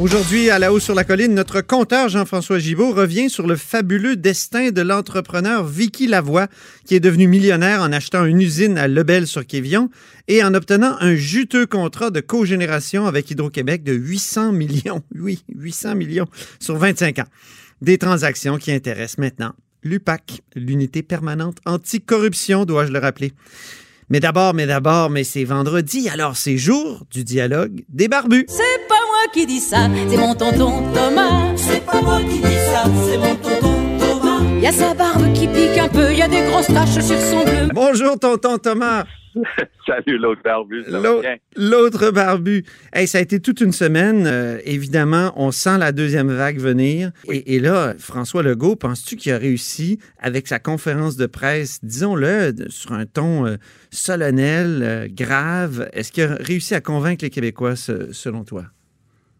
Aujourd'hui, à la haut sur la colline, notre compteur Jean-François Gibault revient sur le fabuleux destin de l'entrepreneur Vicky Lavoie, qui est devenu millionnaire en achetant une usine à Lebel-sur-Quévillon et en obtenant un juteux contrat de cogénération avec Hydro-Québec de 800 millions. Oui, 800 millions sur 25 ans. Des transactions qui intéressent maintenant l'UPAC, l'unité permanente anticorruption, dois-je le rappeler. Mais d'abord, mais d'abord, mais c'est vendredi, alors c'est jour du dialogue des barbus. C'est pas qui dis ça, c'est mon tonton Thomas. C'est pas moi qui dis ça, c'est mon tonton Thomas. Y a sa barbe qui pique un peu, y a des grosses taches sur son bleu. Bonjour, tonton Thomas. Salut l'autre barbu. L'autre barbu. Hey, ça a été toute une semaine. euh, évidemment, on sent la deuxième vague venir. Et, et là, François Legault, penses-tu qu'il a réussi avec sa conférence de presse, disons-le, sur un ton euh, solennel, euh, grave? Est-ce qu'il a réussi à convaincre les Québécois, ce- selon toi?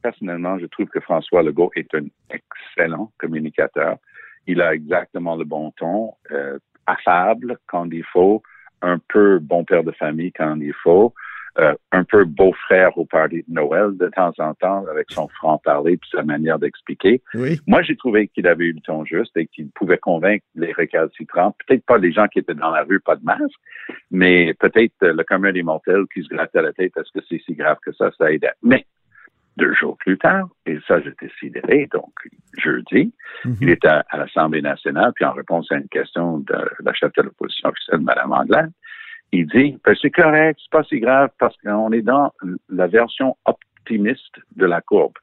Personnellement, je trouve que François Legault est un excellent communicateur. Il a exactement le bon ton, euh, affable quand il faut, un peu bon père de famille quand il faut, euh, un peu beau-frère au party de Noël de temps en temps avec son franc-parler et sa manière d'expliquer. Oui. Moi, j'ai trouvé qu'il avait eu le ton juste et qu'il pouvait convaincre les récalcitrants, peut-être pas les gens qui étaient dans la rue, pas de masque, mais peut-être le commun des mortels qui se grattait la tête, est-ce que c'est si grave que ça, ça aidait? Mais deux jours plus tard, et ça, j'étais sidéré, donc jeudi, Mhm. il était à, à l'Assemblée nationale, puis en réponse à une question de, la chef de l'opposition officielle, Mme Anglade, il dit, ben, c'est correct, c'est pas si grave, parce qu'on est dans la version optimiste de la courbe.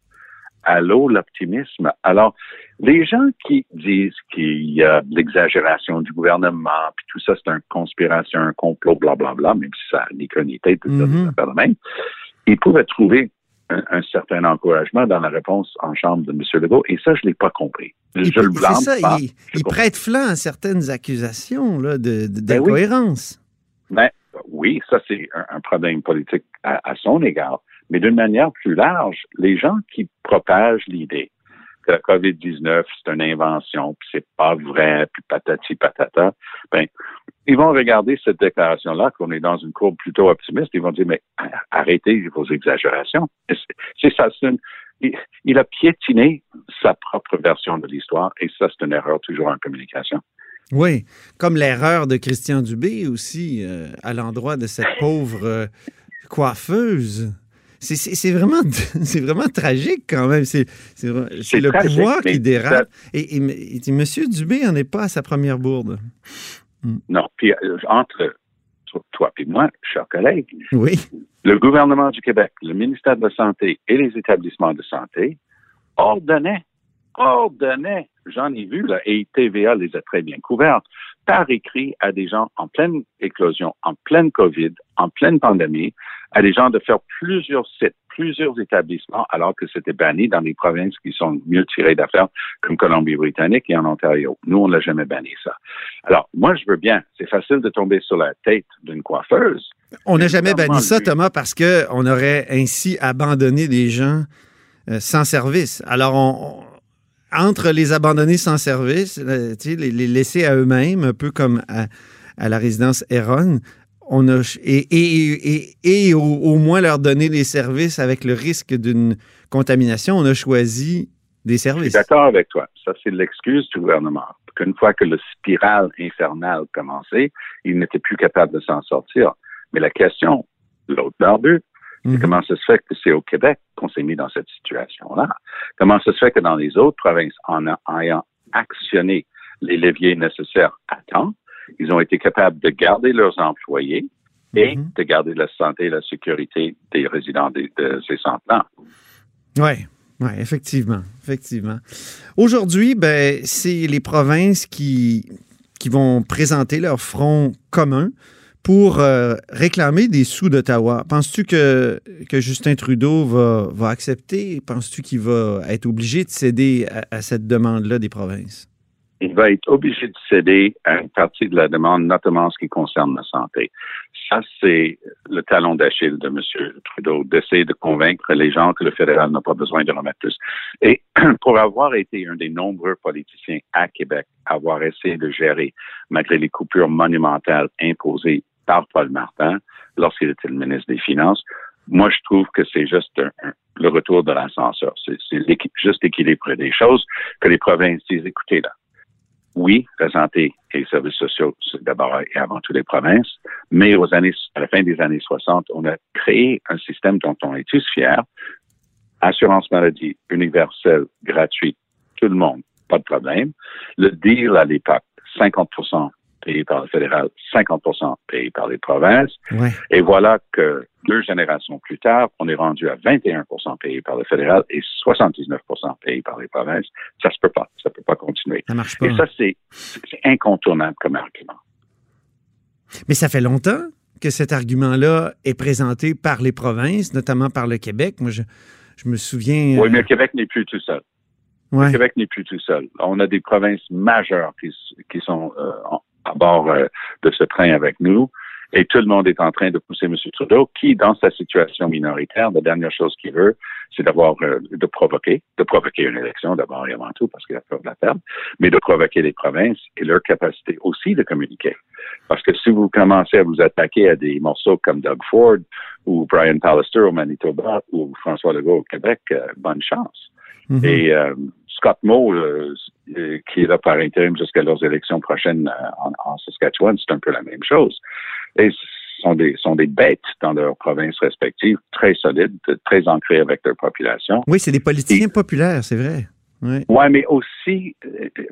Allô, l'optimisme. Alors, les gens qui disent qu'il y a de l'exagération du gouvernement, puis tout ça, c'est une conspiration, un complot, blablabla, même si ça a tête, tout ça, Mhm. ça fait de même, ils pouvaient trouver un, un certain encouragement dans la réponse en chambre de M. Legault, et ça, je l'ai pas compris. Je Il- le blâme ça, pas. il, prête flanc à certaines accusations là, de- de- Ben oui. d'incohérence. Ben, oui, ça, c'est un, un problème politique à, à son égard. Mais d'une manière plus large, les gens qui propagent l'idée que la COVID-19, c'est une invention, puis c'est pas vrai, puis patati patata, ben, ils vont regarder cette déclaration-là, qu'on est dans une courbe plutôt optimiste, ils vont dire, mais arrêtez vos exagérations. C'est ça, c'est il, il a piétiné sa propre version de l'histoire, et ça, c'est une erreur toujours en communication. Oui, comme l'erreur de Christian Dubé aussi euh, à l'endroit de cette pauvre euh, coiffeuse. C'est- vraiment, vraiment tragique quand même. C'est le tragique, pouvoir qui dérape. Et, et, Monsieur Dubé n'en est pas à sa première bourde. Non, puis euh, entre toi et moi, chers collègues, Oui, le gouvernement du Québec, le ministère de la Santé et les établissements de santé ordonnaient, ordonnaient, j'en ai vu, là, et TVA les a très bien couvertes, par écrit à des gens en pleine éclosion, en pleine COVID, en pleine pandémie, à des gens de faire plusieurs sites, plusieurs établissements, alors que c'était banni dans les provinces qui sont mieux tirées d'affaires, comme Colombie-Britannique et en Ontario. Nous, on l'a jamais banni, ça. Alors, moi, je veux bien. C'est facile de tomber sur la tête d'une coiffeuse, on n'a Mais jamais banni ça, Thomas, parce qu'on aurait ainsi abandonné des gens euh, sans service. Alors, on, on- entre les abandonnés sans service, euh, les, les laisser à eux-mêmes, un peu comme à, à la résidence Héron, on a et, et, et, et au, au moins leur donner des services avec le risque d'une contamination, on a choisi des Je suis services. d'accord avec toi. Ça, c'est l'excuse du gouvernement. Qu'une fois que le spirale infernal commençait, il n'était plus capable de s'en sortir. Mais la question, l'autre barbu, Mhm. comment ça se fait que c'est au Québec qu'on s'est mis dans cette situation-là? Comment ça se fait que dans les autres provinces, en ayant actionné les leviers nécessaires à temps, ils ont été capables de garder leurs employés et Mhm. de garder la santé et la sécurité des résidents de, de ces centres-là? Oui, ouais, effectivement, effectivement. Aujourd'hui, ben, c'est les provinces qui, qui vont présenter leur front commun pour euh, réclamer des sous d'Ottawa. Penses-tu que, Justin Trudeau va, accepter? Penses-tu qu'il va être obligé de céder à, à cette demande-là des provinces? Il va être obligé de céder à une partie de la demande, notamment en ce qui concerne la santé. Ça, c'est le talon d'Achille de M. Trudeau, d'essayer de convaincre les gens que le fédéral n'a pas besoin de remettre plus. Et pour avoir été un des nombreux politiciens à Québec, avoir essayé de gérer, malgré les coupures monumentales imposées par Paul Martin lorsqu'il était le ministre des Finances, moi, je trouve que c'est juste le retour de l'ascenseur. C'est juste équilibrer des choses que les provinces disent, écoutez là, oui, la santé et les services sociaux, c'est d'abord et avant tout les provinces, mais aux années, à la fin des années 60, on a créé un système dont on est tous fiers. Assurance maladie universelle, gratuite, tout le monde, pas de problème. Le deal à l'époque, 50 payé par le fédéral, 50 payé par les provinces. Ouais. Et voilà que deux générations plus tard, on est rendu à 21% payé par le fédéral et 79% payé par les provinces. Ça se peut pas. Ça peut pas continuer. Ça marche pas. Et ça, c'est incontournable comme argument. Mais ça fait longtemps que cet argument-là est présenté par les provinces, notamment par le Québec. Moi, je, je me souviens. Oui, mais le Québec n'est plus tout seul. Ouais. Le Québec n'est plus tout seul. On a des provinces majeures qui, qui sont euh, à bord euh, de ce train avec nous. Et tout le monde est en train de pousser M. Trudeau, qui, dans sa situation minoritaire, la dernière chose qu'il veut, c'est d'avoir euh, de provoquer, de provoquer une élection d'abord et avant tout, parce qu'il a peur de la perdre, mais de provoquer les provinces et leur capacité aussi de communiquer. Parce que si vous commencez à vous attaquer à des morceaux comme Doug Ford ou Brian Pallister au Manitoba ou François Legault au Québec, euh, bonne chance. Mm -hmm. Et euh, Scott Moe, euh, qui est là par intérim jusqu'à leurs élections prochaines en, en Saskatchewan, c'est un peu la même chose. Et sont des, sont des bêtes dans leurs provinces respectives, très solides, très ancrées avec leur population. Oui, c'est des politiciens Et, populaires, c'est vrai. Oui, ouais, mais aussi,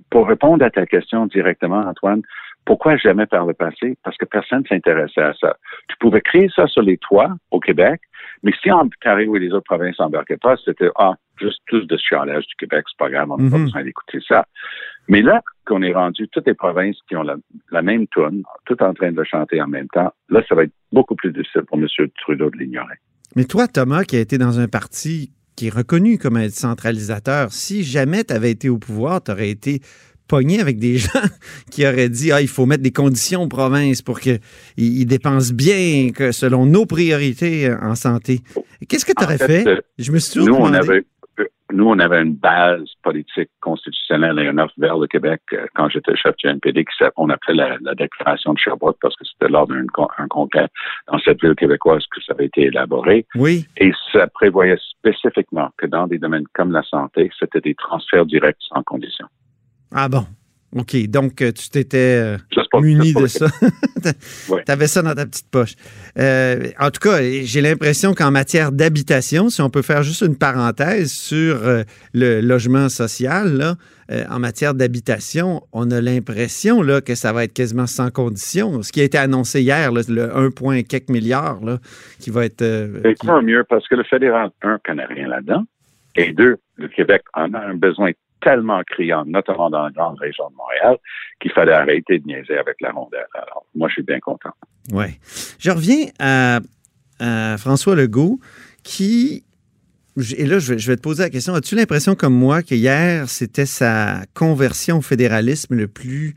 pour répondre à ta question directement, Antoine, pourquoi jamais par le passé? Parce que personne ne s'intéressait à ça. Tu pouvais créer ça sur les toits au Québec, mais si Ontario et les autres provinces n'embarquaient pas, c'était ah, juste plus de chialage du Québec, c'est pas grave, on n'a mm -hmm. pas besoin d'écouter ça. Mais là qu'on est rendu toutes les provinces qui ont la, la même tune, tout en train de le chanter en même temps, là, ça va être beaucoup plus difficile pour M. Trudeau de l'ignorer. Mais toi, Thomas, qui a été dans un parti qui est reconnu comme un centralisateur, si jamais tu avais été au pouvoir, tu aurais été pogné avec des gens qui auraient dit ah il faut mettre des conditions aux provinces pour qu'ils ils dépensent bien que selon nos priorités en santé. Qu'est-ce que tu aurais fait, fait, Je me suis nous on avait nous on avait une base politique constitutionnelle et un offre vers le Québec euh, quand j'étais chef du NPD qui on appelait la, la, déclaration de Sherbrooke parce que c'était lors d'un congrès dans cette ville québécoise que ça avait été élaboré. Oui. Et ça prévoyait spécifiquement que dans des domaines comme la santé, c'était des transferts directs sans condition. Ah bon. OK. Donc, tu t'étais euh, muni de ça. Tu avais ça dans ta petite poche. Euh, en tout cas, j'ai l'impression qu'en matière d'habitation, si on peut faire juste une parenthèse sur euh, le logement social, là, euh, en matière d'habitation, on a l'impression là, que ça va être quasiment sans condition. Ce qui a été annoncé hier, là, le 1, quelques milliards là, qui va être. C'est qui... mieux parce que le fédéral, un, connaît rien là-dedans. Et deux, le Québec en a un besoin tellement criant, notamment dans la grande région de Montréal, qu'il fallait arrêter de niaiser avec la rondelle. Alors, moi, je suis bien content. Oui. Je reviens à, à, François Legault, qui. Et là, je vais, je vais te poser la question. As-tu l'impression, comme moi, que hier, c'était sa conversion au fédéralisme le plus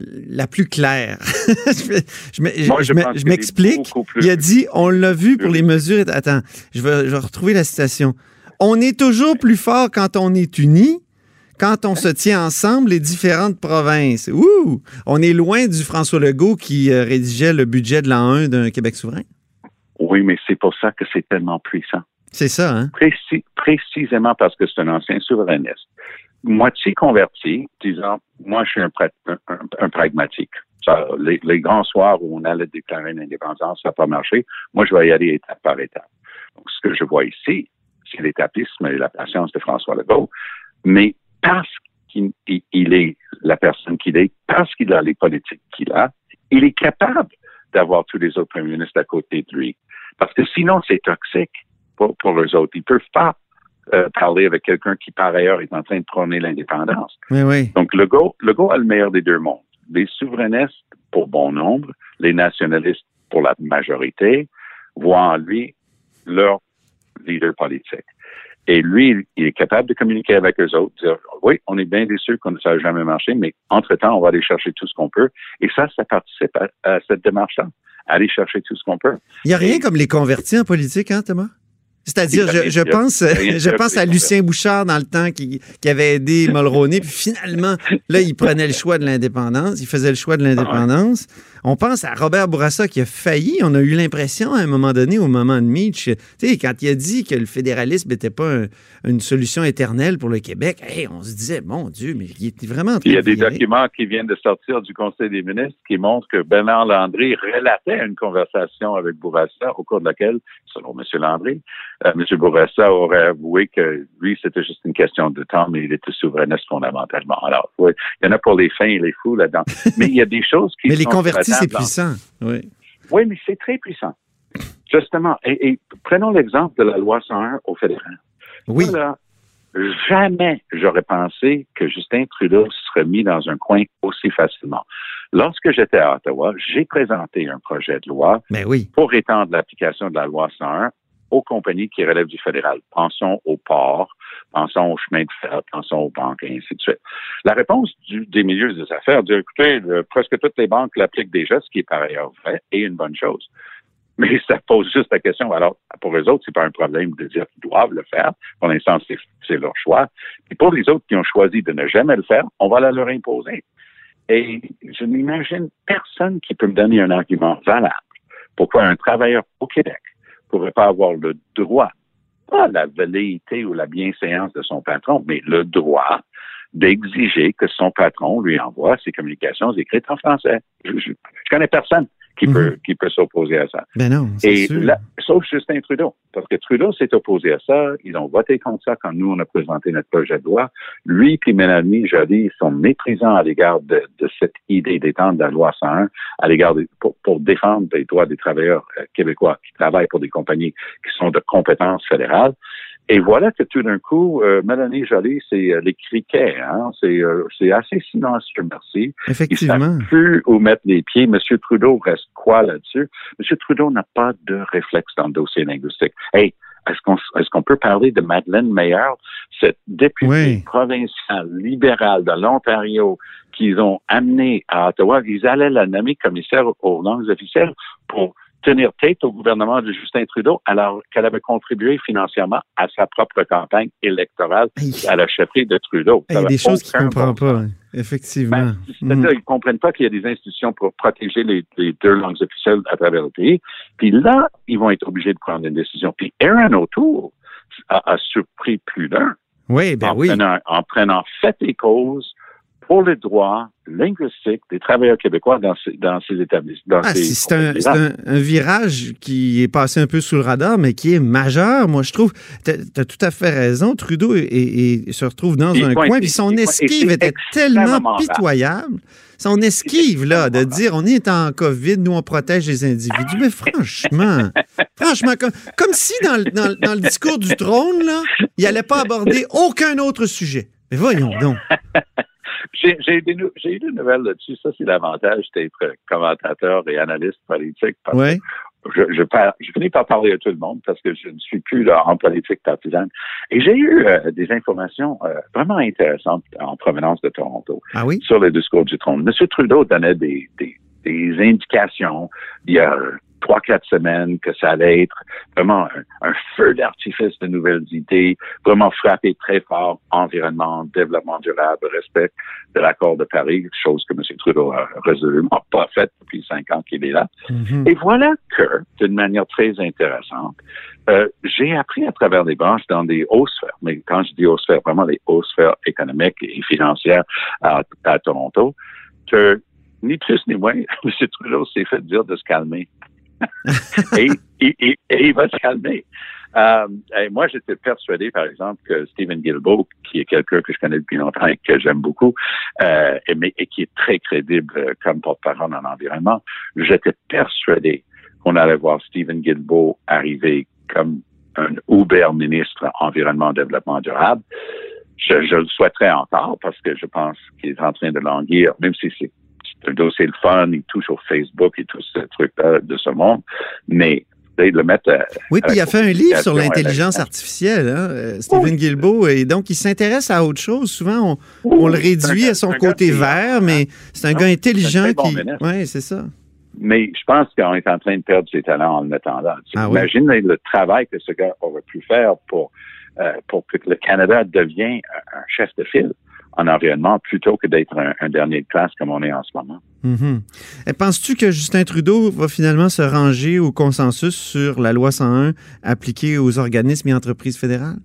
la plus claire? je m'explique. Il a dit, on l'a vu pour les mesures. Attends, je vais, je vais retrouver la citation. On est toujours plus fort quand on est unis quand on se tient ensemble, les différentes provinces. Ouh! On est loin du François Legault qui euh, rédigeait le budget de l'an 1 d'un Québec souverain. Oui, mais c'est pour ça que c'est tellement puissant. C'est ça, hein? Précis, précisément parce que c'est un ancien souverainiste. Moitié converti, disant, moi, je suis un, un, pragmatique. Ça, les, les, grands soirs où on allait déclarer une indépendance, ça n'a pas marché. Moi, je vais y aller étape par étape. Donc, ce que je vois ici, c'est l'étapisme et la patience de François Legault. Mais parce qu'il il est la personne qu'il est, parce qu'il a les politiques qu'il a, il est capable d'avoir tous les autres premiers ministres à côté de lui. Parce que sinon, c'est toxique pour, pour eux autres. Ils peuvent pas euh, parler avec quelqu'un qui, par ailleurs, est en train de prôner l'indépendance. Oui, oui. Donc, Legault, Legault a le meilleur des deux mondes. Les souverainistes, pour bon nombre, les nationalistes, pour la majorité, voient en lui leur leader politique. Et lui, il est capable de communiquer avec eux autres, dire, oui, on est bien déçus qu'on ne ça jamais marché, mais entre-temps, on va aller chercher tout ce qu'on peut. Et ça, ça participe à, à cette démarche-là, aller chercher tout ce qu'on peut. Il n'y a rien comme les convertis en politique, hein, Thomas? C'est-à-dire, je, je, pense, je pense à Lucien Bouchard dans le temps qui, qui avait aidé Mulroney, puis finalement, là, il prenait le choix de l'indépendance, il faisait le choix de l'indépendance. On pense à Robert Bourassa qui a failli. On a eu l'impression à un moment donné, au moment de Mitch, quand il a dit que le fédéralisme n'était pas un, une solution éternelle pour le Québec, hey, on se disait, mon Dieu, mais il était vraiment Il y a de des documents qui viennent de sortir du Conseil des ministres qui montrent que Bernard Landry relatait une conversation avec Bourassa au cours de laquelle, selon M. Landry, euh, M. Bourassa aurait avoué que lui, c'était juste une question de temps, mais il était souverainiste fondamentalement. Alors, il y en a pour les fins et les fous là-dedans. Mais il y a des choses qui Mais les sont convertis, c'est puissant. Oui. Oui, mais c'est très puissant. Justement, et, et prenons l'exemple de la loi 101 au fédéral. Oui. Jamais j'aurais pensé que Justin Trudeau serait mis dans un coin aussi facilement. Lorsque j'étais à Ottawa, j'ai présenté un projet de loi Ben oui. pour étendre l'application de la loi 101 aux compagnies qui relèvent du fédéral. Pensons aux ports, pensons aux chemins de fer, pensons aux banques, et ainsi de suite. La réponse du- des milieux des affaires dit, écoutez, le- presque toutes les banques l'appliquent déjà, ce qui est par ailleurs vrai et une bonne chose. Mais ça pose juste la question. Alors, pour eux autres, c'est pas un problème de dire qu'ils doivent le faire. Pour l'instant, c'est, leur choix. Et pour les autres qui ont choisi de ne jamais le faire, on va la leur imposer. Et je n'imagine personne qui peut me donner un argument valable pourquoi un travailleur au Québec pourrait pas avoir le droit, pas la velléité ou la bienséance de son patron, mais le droit d'exiger que son patron lui envoie ses communications écrites en français. Je, je, je connais personne qui Mhm. peut qui peut s'opposer à ça. Ben non, Et sûr. là, sauf Justin Trudeau, parce que Trudeau s'est opposé à ça. Ils ont voté contre ça quand nous, on a présenté notre projet de loi. Lui et Mélanie Joly sont méprisants à l'égard de, de cette idée d'étendre la loi 101 à l'égard des- pour, pour défendre les droits des travailleurs euh, québécois qui travaillent pour des compagnies qui sont de compétences fédérales. Et voilà que tout d'un coup, euh, Mélanie Joly, c'est euh, les criquets. Hein? C'est euh, c'est assez silencieux, merci. Effectivement. savent plus où mettre les pieds. Monsieur Trudeau reste quoi là-dessus? Monsieur Trudeau n'a pas de réflexe dans le dossier linguistique. Hey, est-ce qu'on est-ce qu'on peut parler de Madeleine Meyer, cette députée Oui. provinciale libérale de l'Ontario qu'ils ont amenée à Ottawa? Ils allaient la nommer commissaire aux langues officielles pour tenir tête au gouvernement de Justin Trudeau alors qu'elle avait contribué financièrement à sa propre campagne électorale à la chefferie de Trudeau. Il y a des choses qu'il ne comprend pas, hein. effectivement. Ben, C'est-à-dire, ils comprennent pas qu'il y a des institutions pour protéger les, les deux langues officielles à travers le pays. Puis là, ils vont être obligés de prendre une décision. Puis Aaron O'Toole a, a surpris plus d'un Oui, ben en, oui. prenant, en prenant fait et cause pour les droits linguistiques des travailleurs québécois dans ces, dans ces établissements. Ah, ces c'est un, virage qui est passé un peu sous le radar, mais qui est majeur, moi, je trouve. Tu as, tout à fait raison. Trudeau est- est- est- se retrouve dans un coin, puis son esquive était tellement pitoyable. Son esquive, là, de dire on est en COVID, nous, on protège les individus. Mais franchement, franchement, comme, comme si dans le discours du trône, là, il n'allait pas aborder aucun autre sujet. Mais voyons donc. J'ai eu des nouvelles là-dessus. Ça, c'est l'avantage d'être commentateur et analyste politique. parce Ouais. je, je, par- je finis par parler à tout le monde parce que je ne suis plus là, en politique partisane. Et j'ai eu euh, des informations euh, vraiment intéressantes en provenance de Toronto Ah oui? sur le discours du trône. M. Trudeau donnait des, des, des indications il y a trois, quatre semaines que ça allait être vraiment un, un feu d'artifice de nouvelles idées, vraiment frapper très fort environnement, développement durable, respect de l'accord de Paris, chose que M. Trudeau a résolument pas faite depuis cinq ans qu'il est là. Mhm. Et voilà que, d'une manière très intéressante, euh, j'ai appris à travers des branches dans des hautes sphères, mais quand je dis hautes sphères, vraiment les hautes sphères économiques et financières à, à Toronto, que ni plus ni moins, M. Trudeau s'est fait dire de se calmer. et, il va se calmer. Euh, moi, j'étais persuadé, par exemple, que Stephen Guilbeault, qui est quelqu'un que je connais depuis longtemps et que j'aime beaucoup, euh, et, qui est très crédible comme porte-parole en environnement, j'étais persuadé qu'on allait voir Stephen Guilbeault arriver comme un Uber ministre environnement développement durable. Je, je, le souhaiterais encore parce que je pense qu'il est en train de languir, même si c'est dossier le fun, il touche au Facebook et tout ce truc-là de ce monde, mais le mettre à, Oui, puis il a fait un livre sur l'intelligence artificielle, hein, euh, Stephen Guilbeault, et donc il s'intéresse à autre chose. Souvent, on, on le réduit à son côté vert, mais c'est un gars intelligent qui... oui, c'est ça. Mais je pense qu'on est en train de perdre ses talents en le mettant là. Ah, Imagine oui? le travail que ce gars aurait pu faire pour, euh, pour que le Canada devienne un chef de file en environnement plutôt que d'être un, un, dernier de classe comme on est en ce moment. Mm -hmm. Penses-tu que Justin Trudeau va finalement se ranger au consensus sur la loi 101 appliquée aux organismes et entreprises fédérales?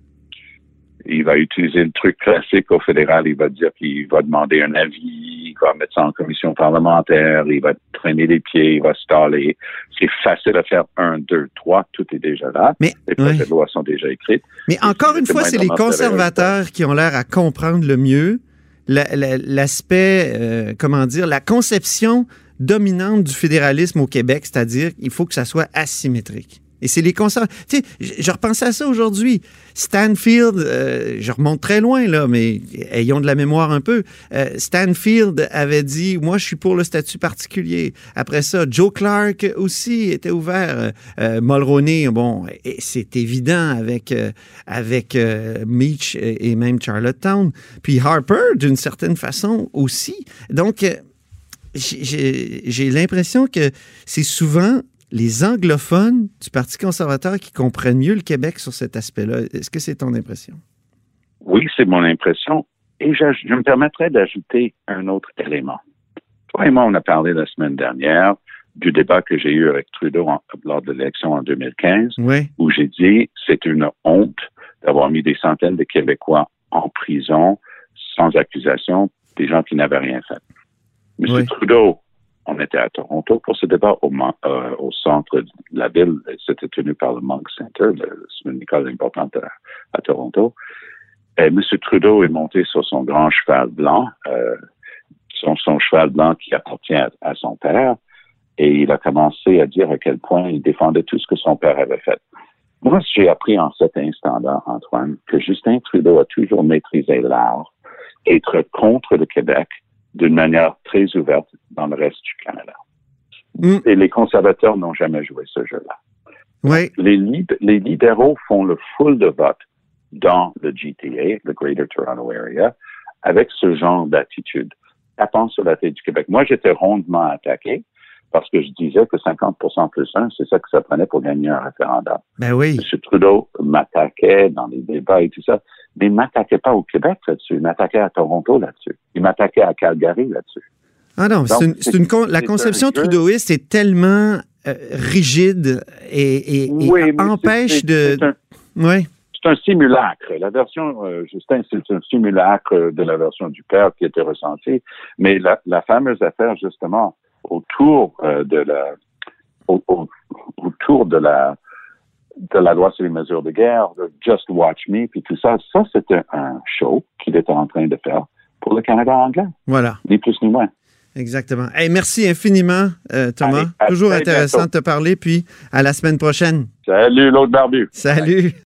Il va utiliser le truc classique au fédéral. Il va dire qu'il va demander un avis, va mettre ça en commission parlementaire, il va traîner les pieds, il va se staller. C'est facile à faire un, deux, trois, tout est déjà là. Mais, les projets de loi sont déjà écrites. Mais encore une fois, c'est les conservateurs qui ont l'air à comprendre le mieux l'aspect, euh, comment dire, la conception dominante du fédéralisme au Québec, c'est-à-dire qu'il faut que ça soit asymétrique. Et c'est les conservateurs. Tu sais, je repensais à ça aujourd'hui. Stanfield, euh, je remonte très loin, là, mais ayons de la mémoire un peu. Euh, Stanfield avait dit Moi, je suis pour le statut particulier. Après ça, Joe Clark aussi était ouvert. Euh, Mulroney, bon, c'est évident avec, euh, avec euh, Meach et, et même Charlottetown. Puis Harper, d'une certaine façon aussi. Donc, j'ai l'impression que c'est souvent les anglophones du Parti conservateur qui comprennent mieux le Québec sur cet aspect-là. Est-ce que c'est ton impression? Oui, c'est mon impression. Et je, je me permettrais d'ajouter un autre élément. Toi et moi, on a parlé la semaine dernière du débat que j'ai eu avec Trudeau en, lors de l'élection en 2015, oui. où j'ai dit c'est une honte d'avoir mis des centaines de Québécois en prison sans accusation, des gens qui n'avaient rien fait. Monsieur oui. Trudeau on était à Toronto pour ce débat au, euh, centre de la ville. C'était tenu par le Monk Center, une école importante à, Toronto. Et M. Trudeau est monté sur son grand cheval blanc, euh, son, son, cheval blanc qui appartient à, à, son père, et il a commencé à dire à quel point il défendait tout ce que son père avait fait. Moi, j'ai appris en cet instant-là, Antoine, que Justin Trudeau a toujours maîtrisé l'art, être contre le Québec, d'une manière très ouverte dans le reste du Canada. Mm. Et les conservateurs n'ont jamais joué ce jeu-là. Oui. Les, lib les libéraux font le full de vote dans le GTA, le Greater Toronto Area, avec ce genre d'attitude, tapant sur la tête du Québec. Moi, j'étais rondement attaqué parce que je disais que 50% plus 1, c'est ça que ça prenait pour gagner un référendum. Ben oui. M. Trudeau m'attaquait dans les débats et tout ça, mais il m'attaquait pas au Québec là-dessus, il m'attaquait à Toronto là-dessus, il m'attaquait à Calgary là-dessus. Ah non, c'est une, la conception trudeauiste est tellement euh, rigide et, et, oui, et empêche de... Oui c'est un simulacre. La version, euh, Justin, c'est un simulacre de la version du père qui était ressentie. Mais la, la fameuse affaire, justement, autour euh, de la au, au, autour de la de la loi sur les mesures de guerre, de Just Watch Me, puis tout ça, ça c'était un show qu'il était en train de faire pour le Canada anglais. Voilà. Ni plus ni moins. Exactement. Hey, merci infiniment, euh, Thomas. Allez, Toujours intéressant bientôt. de te parler, puis à la semaine prochaine. Salut, l'autre barbu. Salut. Bye.